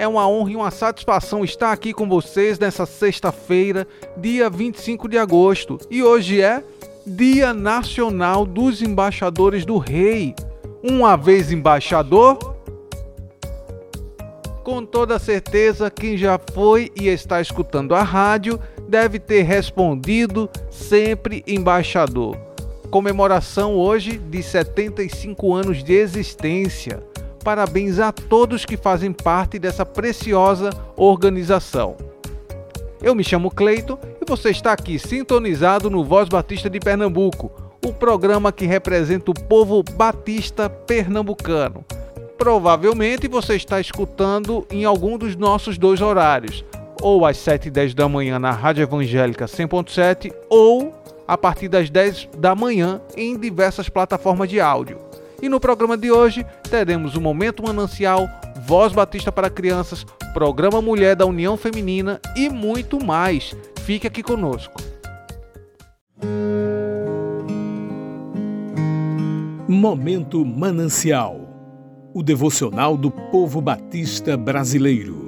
é uma honra e uma satisfação estar aqui com vocês nessa sexta-feira, dia 25 de agosto, e hoje é Dia Nacional dos Embaixadores do Rei. Uma vez embaixador, com toda certeza, quem já foi e está escutando a rádio deve ter respondido sempre embaixador. Comemoração hoje de 75 anos de existência. Parabéns a todos que fazem parte dessa preciosa organização. Eu me chamo Cleito e você está aqui sintonizado no Voz Batista de Pernambuco, o programa que representa o povo batista pernambucano. Provavelmente você está escutando em algum dos nossos dois horários, ou às 7 e 10 da manhã na Rádio Evangélica 100.7 ou a partir das 10 da manhã em diversas plataformas de áudio. E no programa de hoje teremos o Momento Manancial, Voz Batista para Crianças, Programa Mulher da União Feminina e muito mais. Fique aqui conosco. Momento Manancial o devocional do povo batista brasileiro.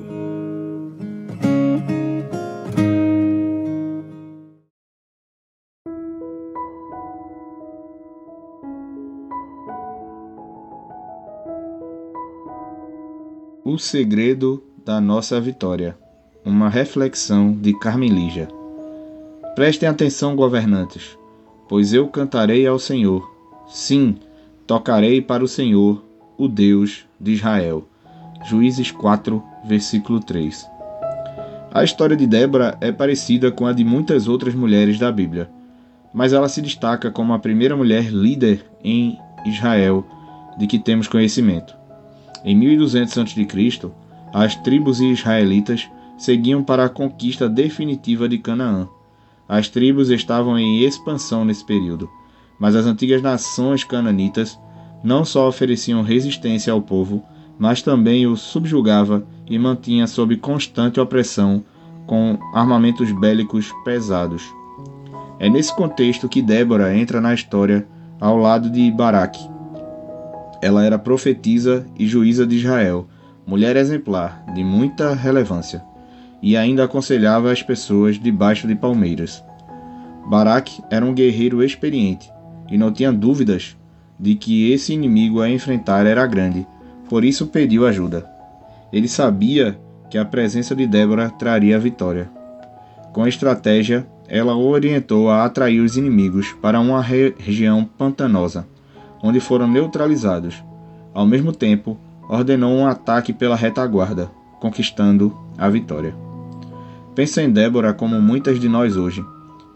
O segredo da nossa vitória. Uma reflexão de Carmen Lígia. Prestem atenção, governantes, pois eu cantarei ao Senhor. Sim, tocarei para o Senhor, o Deus de Israel. Juízes 4, versículo 3. A história de Débora é parecida com a de muitas outras mulheres da Bíblia, mas ela se destaca como a primeira mulher líder em Israel de que temos conhecimento. Em 1200 a.C., as tribos israelitas seguiam para a conquista definitiva de Canaã. As tribos estavam em expansão nesse período, mas as antigas nações cananitas não só ofereciam resistência ao povo, mas também o subjugava e mantinha sob constante opressão com armamentos bélicos pesados. É nesse contexto que Débora entra na história ao lado de Baraque, ela era profetisa e juíza de Israel, mulher exemplar, de muita relevância, e ainda aconselhava as pessoas debaixo de palmeiras. Baraque era um guerreiro experiente e não tinha dúvidas de que esse inimigo a enfrentar era grande, por isso pediu ajuda. Ele sabia que a presença de Débora traria a vitória. Com estratégia, ela o orientou a atrair os inimigos para uma re região pantanosa onde foram neutralizados. Ao mesmo tempo, ordenou um ataque pela retaguarda, conquistando a vitória. Pensa em Débora como muitas de nós hoje,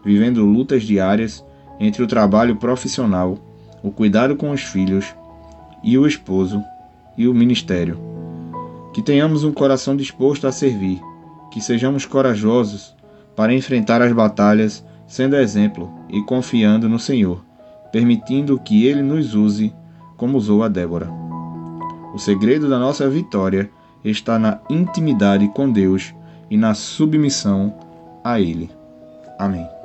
vivendo lutas diárias entre o trabalho profissional, o cuidado com os filhos e o esposo e o ministério. Que tenhamos um coração disposto a servir, que sejamos corajosos para enfrentar as batalhas, sendo exemplo e confiando no Senhor permitindo que Ele nos use como usou a Débora. O segredo da nossa vitória está na intimidade com Deus e na submissão a Ele. Amém.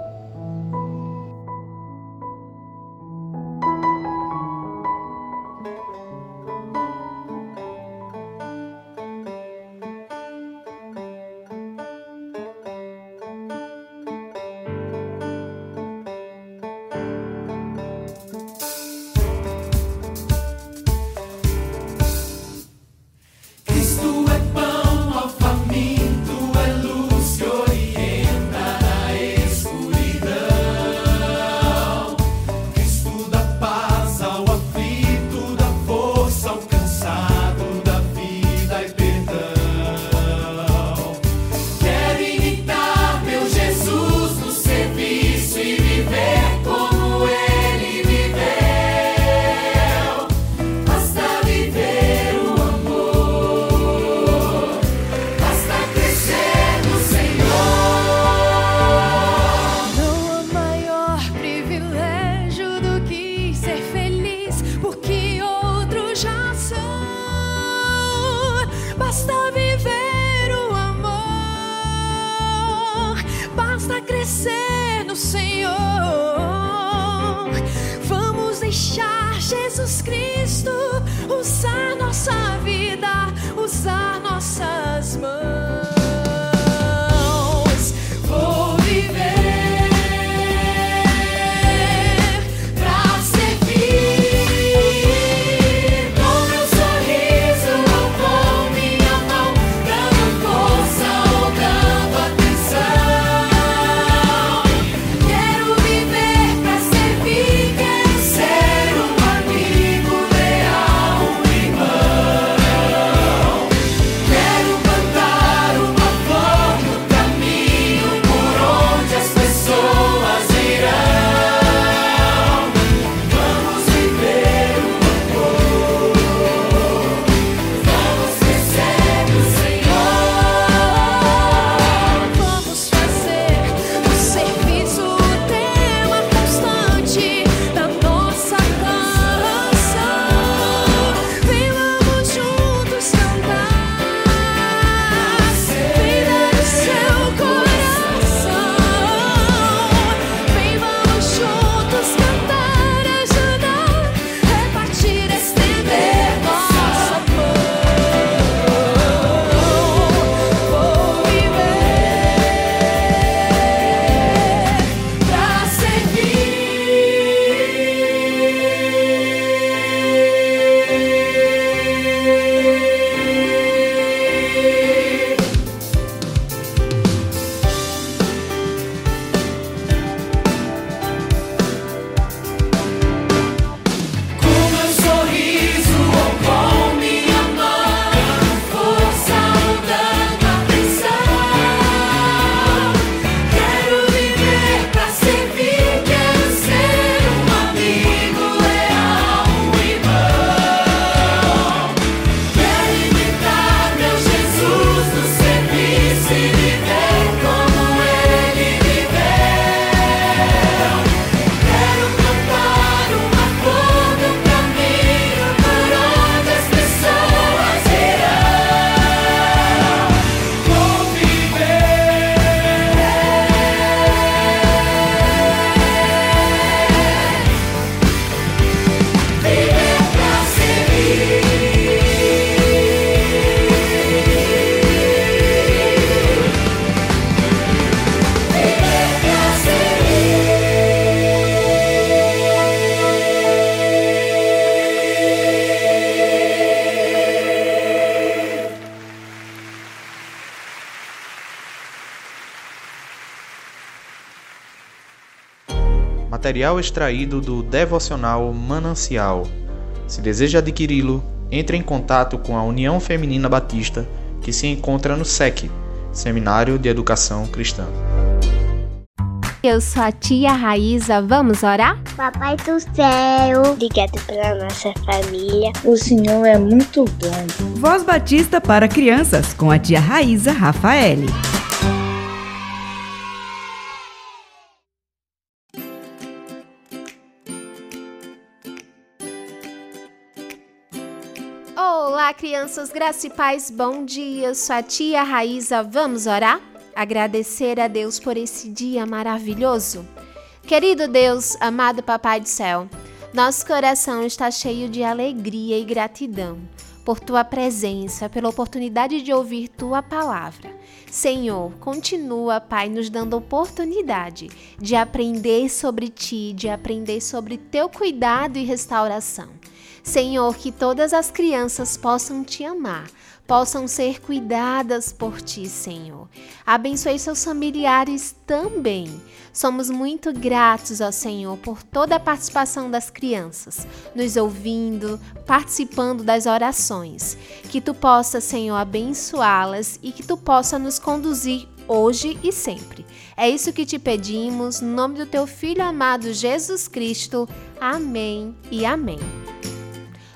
Material extraído do devocional Manancial. Se deseja adquiri-lo, entre em contato com a União Feminina Batista, que se encontra no SEC, Seminário de Educação Cristã. Eu sou a tia Raíza, vamos orar? Papai do céu, obrigado pela nossa família. O Senhor é muito bom. Voz Batista para crianças com a tia Raíza Rafaele. Crianças, graça e paz, bom dia. sou a tia Raíza, vamos orar? Agradecer a Deus por esse dia maravilhoso. Querido Deus, amado Papai do Céu, nosso coração está cheio de alegria e gratidão por tua presença, pela oportunidade de ouvir tua palavra. Senhor, continua, Pai, nos dando oportunidade de aprender sobre ti, de aprender sobre teu cuidado e restauração. Senhor, que todas as crianças possam te amar, possam ser cuidadas por ti, Senhor. Abençoe seus familiares também. Somos muito gratos ao Senhor por toda a participação das crianças, nos ouvindo, participando das orações. Que tu possa, Senhor, abençoá-las e que tu possa nos conduzir hoje e sempre. É isso que te pedimos, no nome do teu filho amado Jesus Cristo. Amém e amém.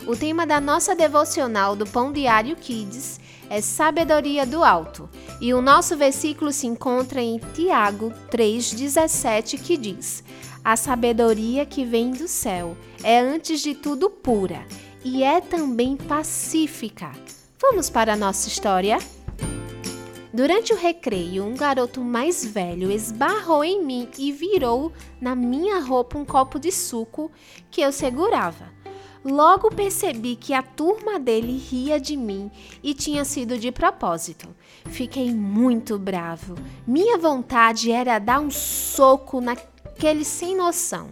O tema da nossa devocional do Pão Diário Kids é Sabedoria do Alto, e o nosso versículo se encontra em Tiago 3,17, que diz: A sabedoria que vem do céu é antes de tudo pura e é também pacífica. Vamos para a nossa história? Durante o recreio, um garoto mais velho esbarrou em mim e virou na minha roupa um copo de suco que eu segurava. Logo percebi que a turma dele ria de mim e tinha sido de propósito. Fiquei muito bravo. Minha vontade era dar um soco naquele sem noção.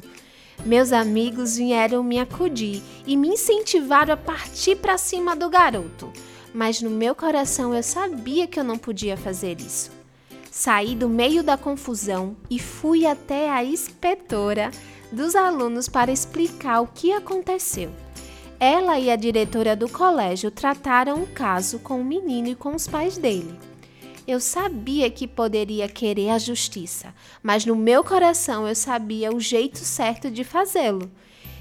Meus amigos vieram me acudir e me incentivaram a partir para cima do garoto, mas no meu coração eu sabia que eu não podia fazer isso. Saí do meio da confusão e fui até a inspetora dos alunos para explicar o que aconteceu. Ela e a diretora do colégio trataram o caso com o menino e com os pais dele. Eu sabia que poderia querer a justiça, mas no meu coração eu sabia o jeito certo de fazê-lo.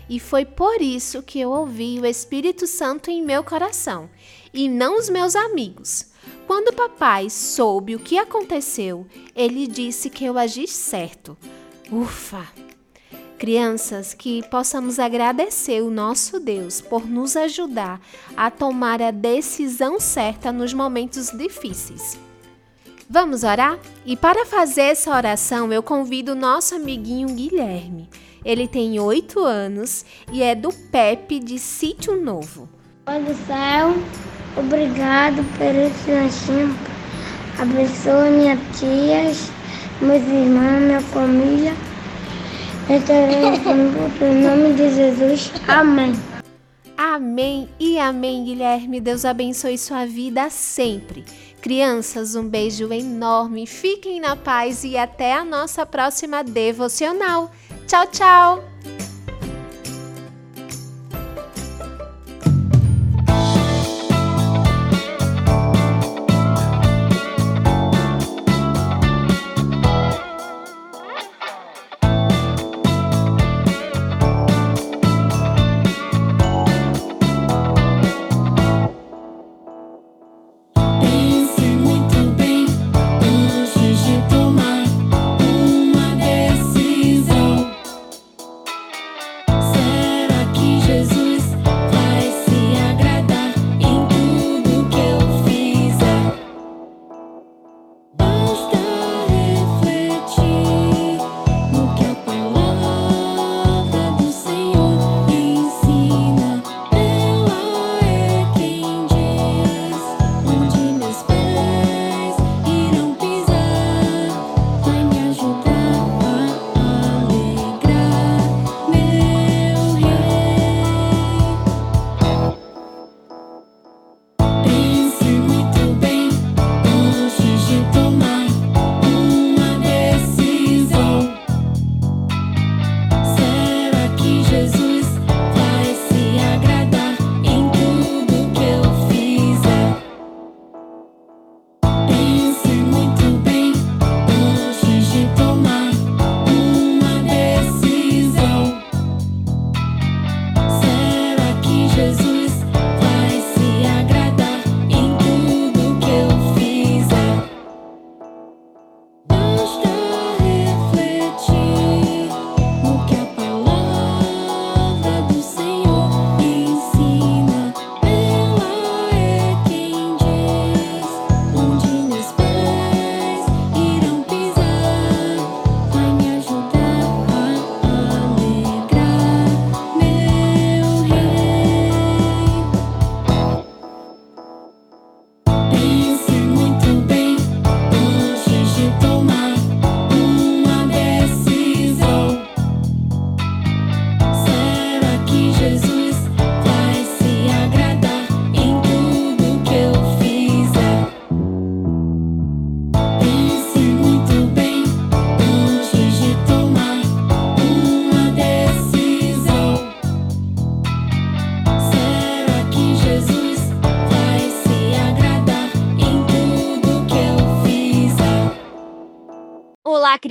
E foi por isso que eu ouvi o Espírito Santo em meu coração, e não os meus amigos. Quando papai soube o que aconteceu, ele disse que eu agi certo. Ufa! Crianças, que possamos agradecer o nosso Deus por nos ajudar a tomar a decisão certa nos momentos difíceis. Vamos orar? E para fazer essa oração, eu convido o nosso amiguinho Guilherme. Ele tem oito anos e é do PEP de Sítio Novo. Pai do céu, obrigado por esse lanchinho. Abençoe minhas tias, meus irmãos, minha família. Em nome de Jesus. Amém. Amém e amém, Guilherme. Deus abençoe sua vida sempre. Crianças, um beijo enorme. Fiquem na paz e até a nossa próxima devocional. Tchau, tchau.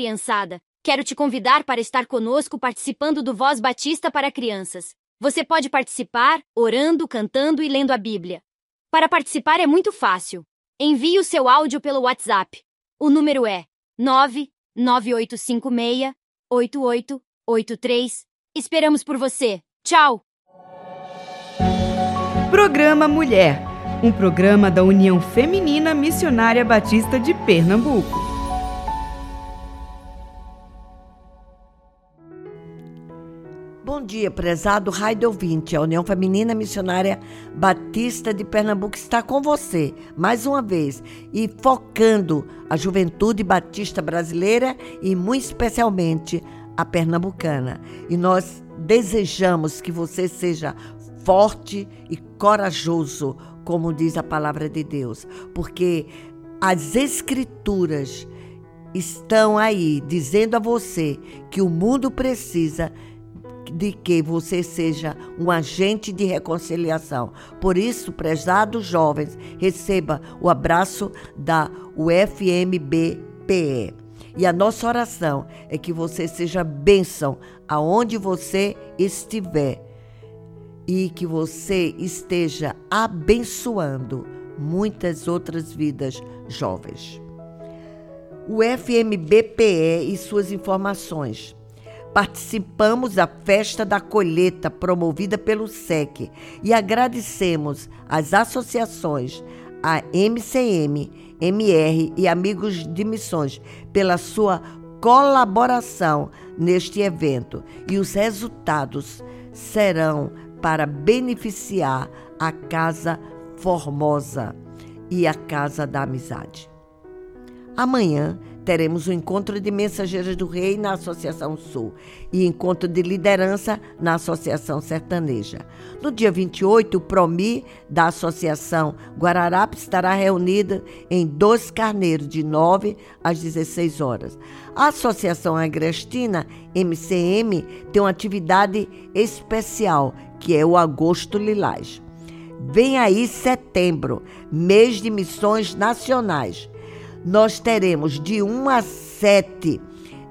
Criançada! Quero te convidar para estar conosco participando do Voz Batista para Crianças. Você pode participar orando, cantando e lendo a Bíblia. Para participar é muito fácil. Envie o seu áudio pelo WhatsApp. O número é 998568883. Esperamos por você. Tchau! Programa Mulher. um programa da União Feminina Missionária Batista de Pernambuco. Bom dia, prezado Raio ouvinte. A União Feminina Missionária Batista de Pernambuco está com você, mais uma vez, e focando a juventude batista brasileira e, muito especialmente, a pernambucana. E nós desejamos que você seja forte e corajoso, como diz a palavra de Deus, porque as Escrituras estão aí dizendo a você que o mundo precisa de que você seja um agente de reconciliação. Por isso, prezados jovens, receba o abraço da UFMBPE. E a nossa oração é que você seja bênção aonde você estiver e que você esteja abençoando muitas outras vidas jovens. O FMBPE e suas informações. Participamos da festa da colheita promovida pelo SEC e agradecemos às associações, a MCM, MR e Amigos de Missões pela sua colaboração neste evento e os resultados serão para beneficiar a Casa Formosa e a Casa da Amizade. Amanhã teremos o encontro de mensageiras do rei na Associação Sul e encontro de liderança na Associação Sertaneja. No dia 28, o Promi da Associação Guararapes estará reunida em Dois Carneiros, de 9 às 16 horas. A Associação Agrestina, MCM, tem uma atividade especial, que é o Agosto Lilás. Vem aí setembro, mês de missões nacionais nós teremos de 1 a 7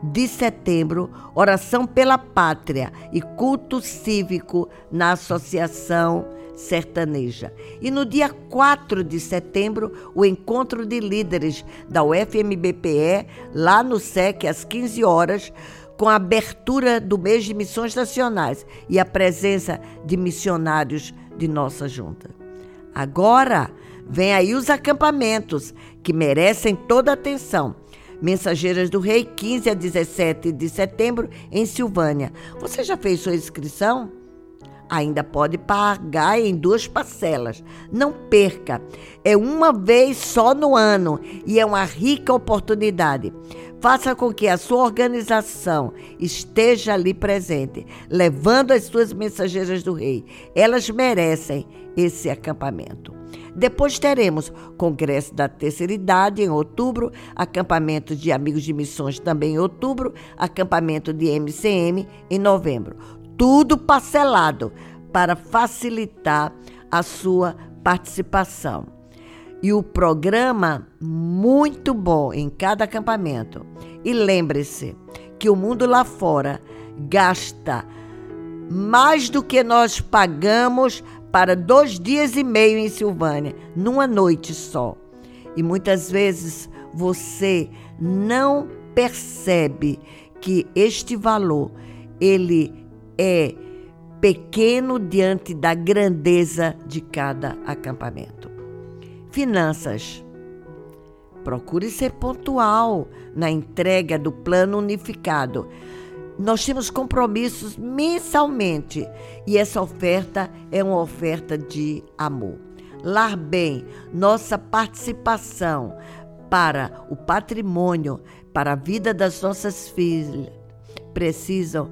de setembro oração pela pátria e culto cívico na Associação Sertaneja. E no dia 4 de setembro, o encontro de líderes da UFMBPE, lá no SEC, às 15 horas, com a abertura do mês de missões nacionais e a presença de missionários de nossa junta. Agora, vem aí os acampamentos que merecem toda a atenção. Mensageiras do Rei, 15 a 17 de setembro, em Silvânia. Você já fez sua inscrição? Ainda pode pagar em duas parcelas. Não perca. É uma vez só no ano e é uma rica oportunidade. Faça com que a sua organização esteja ali presente, levando as suas mensageiras do rei. Elas merecem esse acampamento. Depois teremos Congresso da Terceira Idade em outubro, acampamento de Amigos de Missões também em outubro, acampamento de MCM em novembro. Tudo parcelado para facilitar a sua participação. E o programa muito bom em cada acampamento. E lembre-se que o mundo lá fora gasta mais do que nós pagamos para dois dias e meio em Silvânia, numa noite só. E muitas vezes você não percebe que este valor ele é pequeno diante da grandeza de cada acampamento. Finanças. Procure ser pontual na entrega do plano unificado nós temos compromissos mensalmente e essa oferta é uma oferta de amor. Lar Bem, nossa participação para o patrimônio, para a vida das nossas filhas, precisam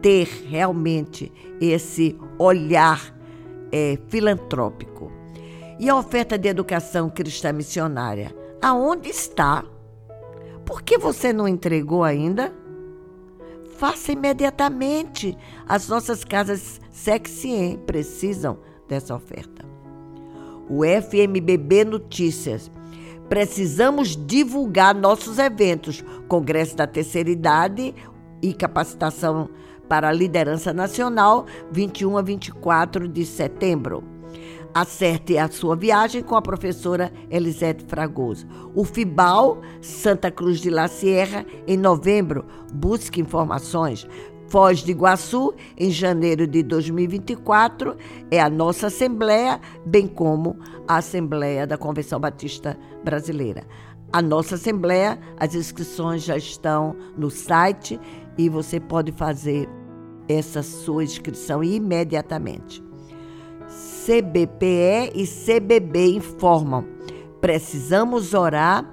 ter realmente esse olhar é, filantrópico. E a oferta de educação cristã missionária? Aonde está? Por que você não entregou ainda? Faça imediatamente. As nossas casas Sexiem precisam dessa oferta. O FMBB Notícias. Precisamos divulgar nossos eventos, Congresso da Terceira Idade e Capacitação para a Liderança Nacional, 21 a 24 de setembro. Acerte a sua viagem com a professora Elisete Fragoso. O FIBAL, Santa Cruz de la Sierra, em novembro. Busque informações. Foz do Iguaçu, em janeiro de 2024, é a nossa Assembleia, bem como a Assembleia da Convenção Batista Brasileira. A nossa Assembleia, as inscrições já estão no site e você pode fazer essa sua inscrição imediatamente. CBPE e CBB informam: precisamos orar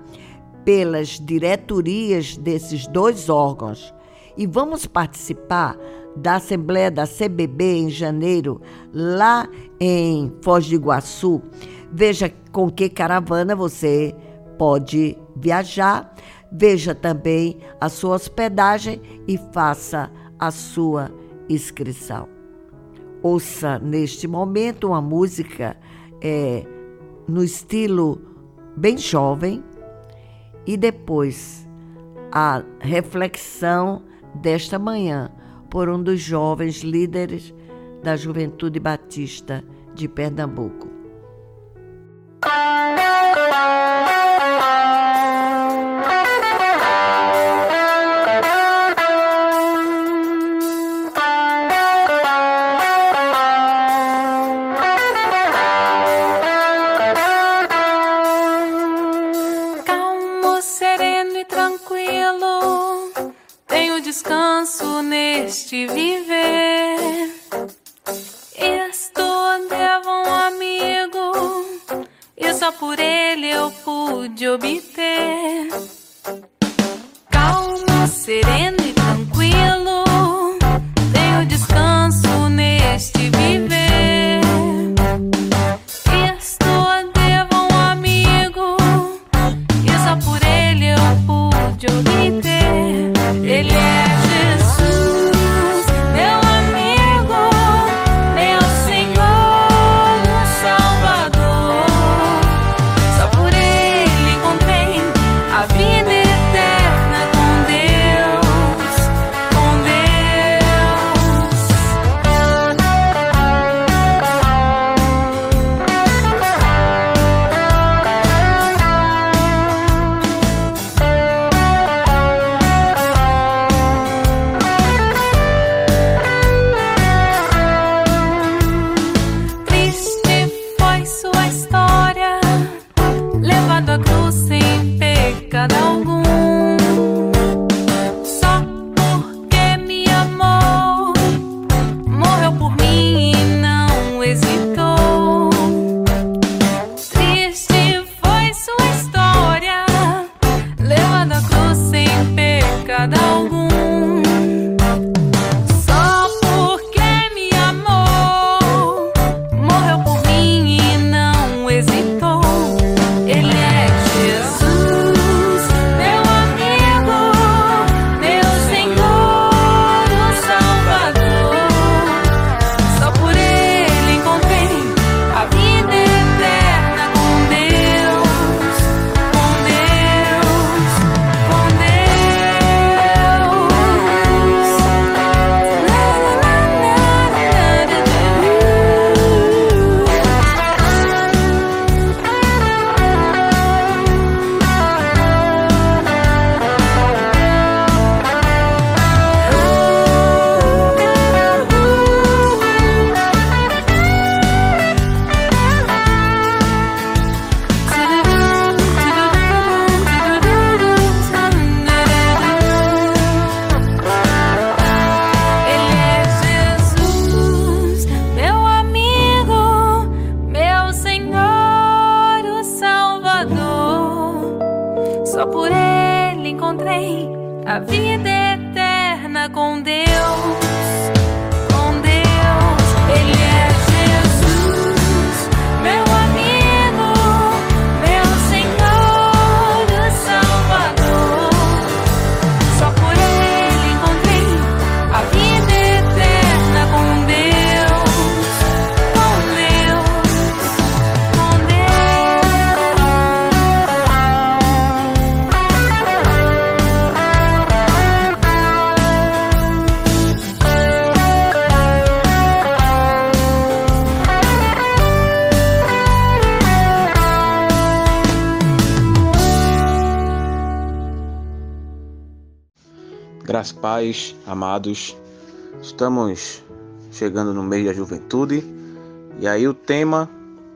pelas diretorias desses dois órgãos e vamos participar da Assembleia da CBB em janeiro, lá em Foz do Iguaçu. Veja com que caravana você pode viajar, veja também a sua hospedagem e faça a sua inscrição. Ouça neste momento uma música é, no estilo bem jovem e depois a reflexão desta manhã por um dos jovens líderes da Juventude Batista de Pernambuco. Pecado algum. Graças pais, amados, Estamos chegando no mês da juventude e aí o tema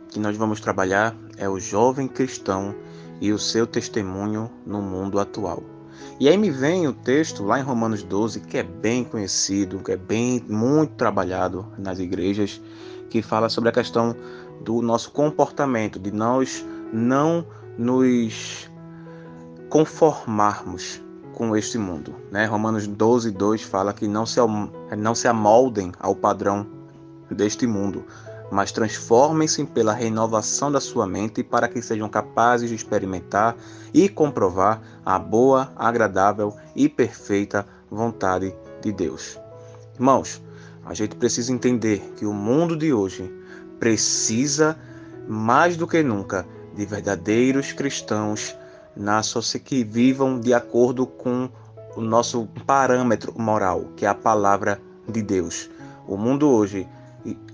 que nós vamos trabalhar é o jovem cristão e o seu testemunho no mundo atual. E aí me vem o texto lá em Romanos 12, que é bem conhecido, que é bem muito trabalhado nas igrejas, que fala sobre a questão do nosso comportamento, de nós não nos conformarmos com este mundo. Né? Romanos 12, 2 fala que não se, não se amoldem ao padrão deste mundo, mas transformem-se pela renovação da sua mente para que sejam capazes de experimentar e comprovar a boa, agradável e perfeita vontade de Deus. Irmãos, a gente precisa entender que o mundo de hoje precisa mais do que nunca de verdadeiros cristãos na que vivam de acordo com o nosso parâmetro moral, que é a palavra de Deus. O mundo hoje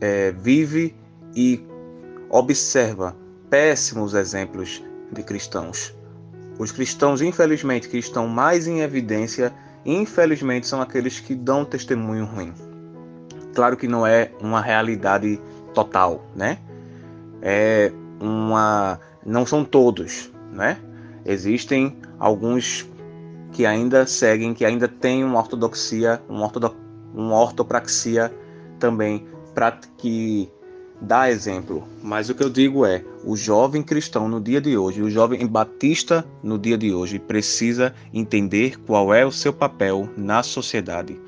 é, vive e observa péssimos exemplos de cristãos. Os cristãos, infelizmente, que estão mais em evidência, infelizmente, são aqueles que dão testemunho ruim. Claro que não é uma realidade total, né? É uma, não são todos, né? Existem alguns que ainda seguem, que ainda têm uma ortodoxia, uma, uma ortopraxia também para que dá exemplo. Mas o que eu digo é, o jovem cristão no dia de hoje, o jovem batista no dia de hoje precisa entender qual é o seu papel na sociedade.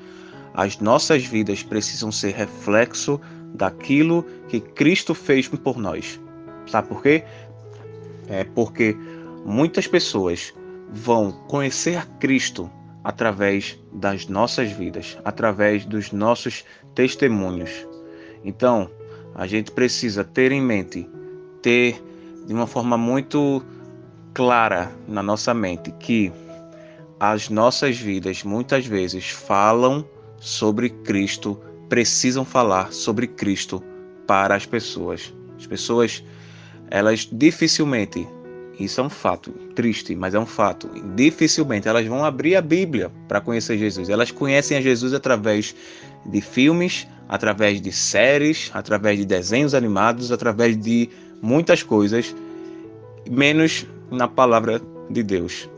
As nossas vidas precisam ser reflexo daquilo que Cristo fez por nós. Sabe por quê? É porque muitas pessoas vão conhecer Cristo através das nossas vidas, através dos nossos testemunhos. Então, a gente precisa ter em mente, ter de uma forma muito clara na nossa mente que as nossas vidas muitas vezes falam sobre Cristo, precisam falar sobre Cristo para as pessoas. As pessoas, elas dificilmente, isso é um fato triste, mas é um fato, dificilmente elas vão abrir a Bíblia para conhecer Jesus. Elas conhecem a Jesus através de filmes, através de séries, através de desenhos animados, através de muitas coisas, menos na palavra de Deus.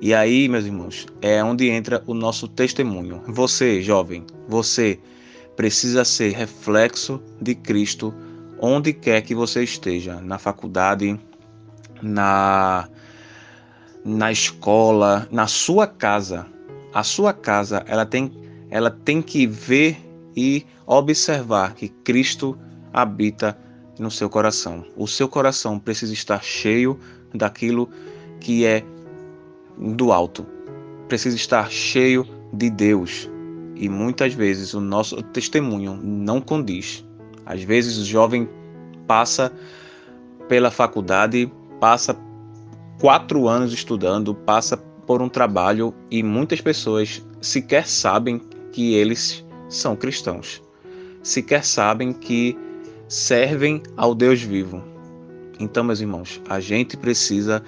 E aí, meus irmãos, é onde entra o nosso testemunho. Você, jovem, você precisa ser reflexo de Cristo onde quer que você esteja, na faculdade, na na escola, na sua casa. A sua casa, ela tem ela tem que ver e observar que Cristo habita no seu coração. O seu coração precisa estar cheio daquilo que é do alto. Precisa estar cheio de Deus. E muitas vezes o nosso testemunho não condiz. Às vezes o jovem passa pela faculdade, passa quatro anos estudando, passa por um trabalho e muitas pessoas sequer sabem que eles são cristãos. Sequer sabem que servem ao Deus vivo. Então, meus irmãos, a gente precisa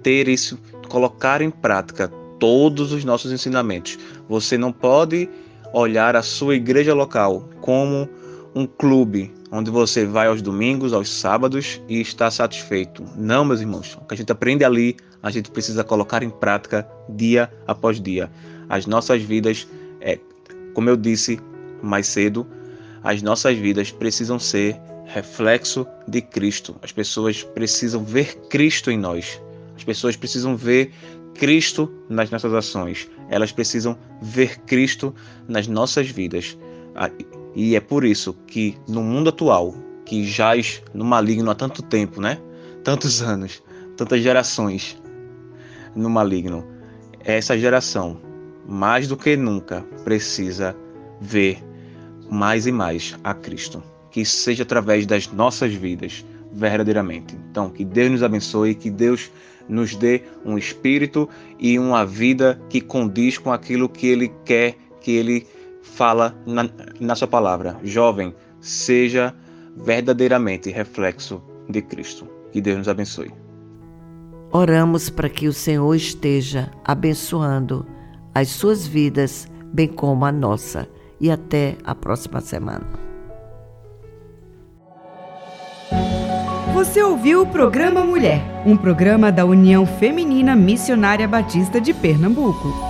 ter isso, colocar em prática todos os nossos ensinamentos. Você não pode olhar a sua igreja local como um clube onde você vai aos domingos, aos sábados e está satisfeito. Não, meus irmãos. O que a gente aprende ali, a gente precisa colocar em prática dia após dia. As nossas vidas é, como eu disse mais cedo, as nossas vidas precisam ser reflexo de Cristo. As pessoas precisam ver Cristo em nós. As pessoas precisam ver Cristo nas nossas ações. Elas precisam ver Cristo nas nossas vidas. E é por isso que no mundo atual, que jaz no maligno há tanto tempo, né? Tantos anos, tantas gerações no maligno, essa geração mais do que nunca precisa ver mais e mais a Cristo. Que seja através das nossas vidas, verdadeiramente. Então, que Deus nos abençoe, que Deus nos dê um espírito e uma vida que condiz com aquilo que Ele quer, que Ele fala na, na Sua palavra. Jovem, seja verdadeiramente reflexo de Cristo. Que Deus nos abençoe. Oramos para que o Senhor esteja abençoando as suas vidas, bem como a nossa. e até a próxima semana. Você ouviu o programa Mulher, um programa da União Feminina Missionária Batista de Pernambuco.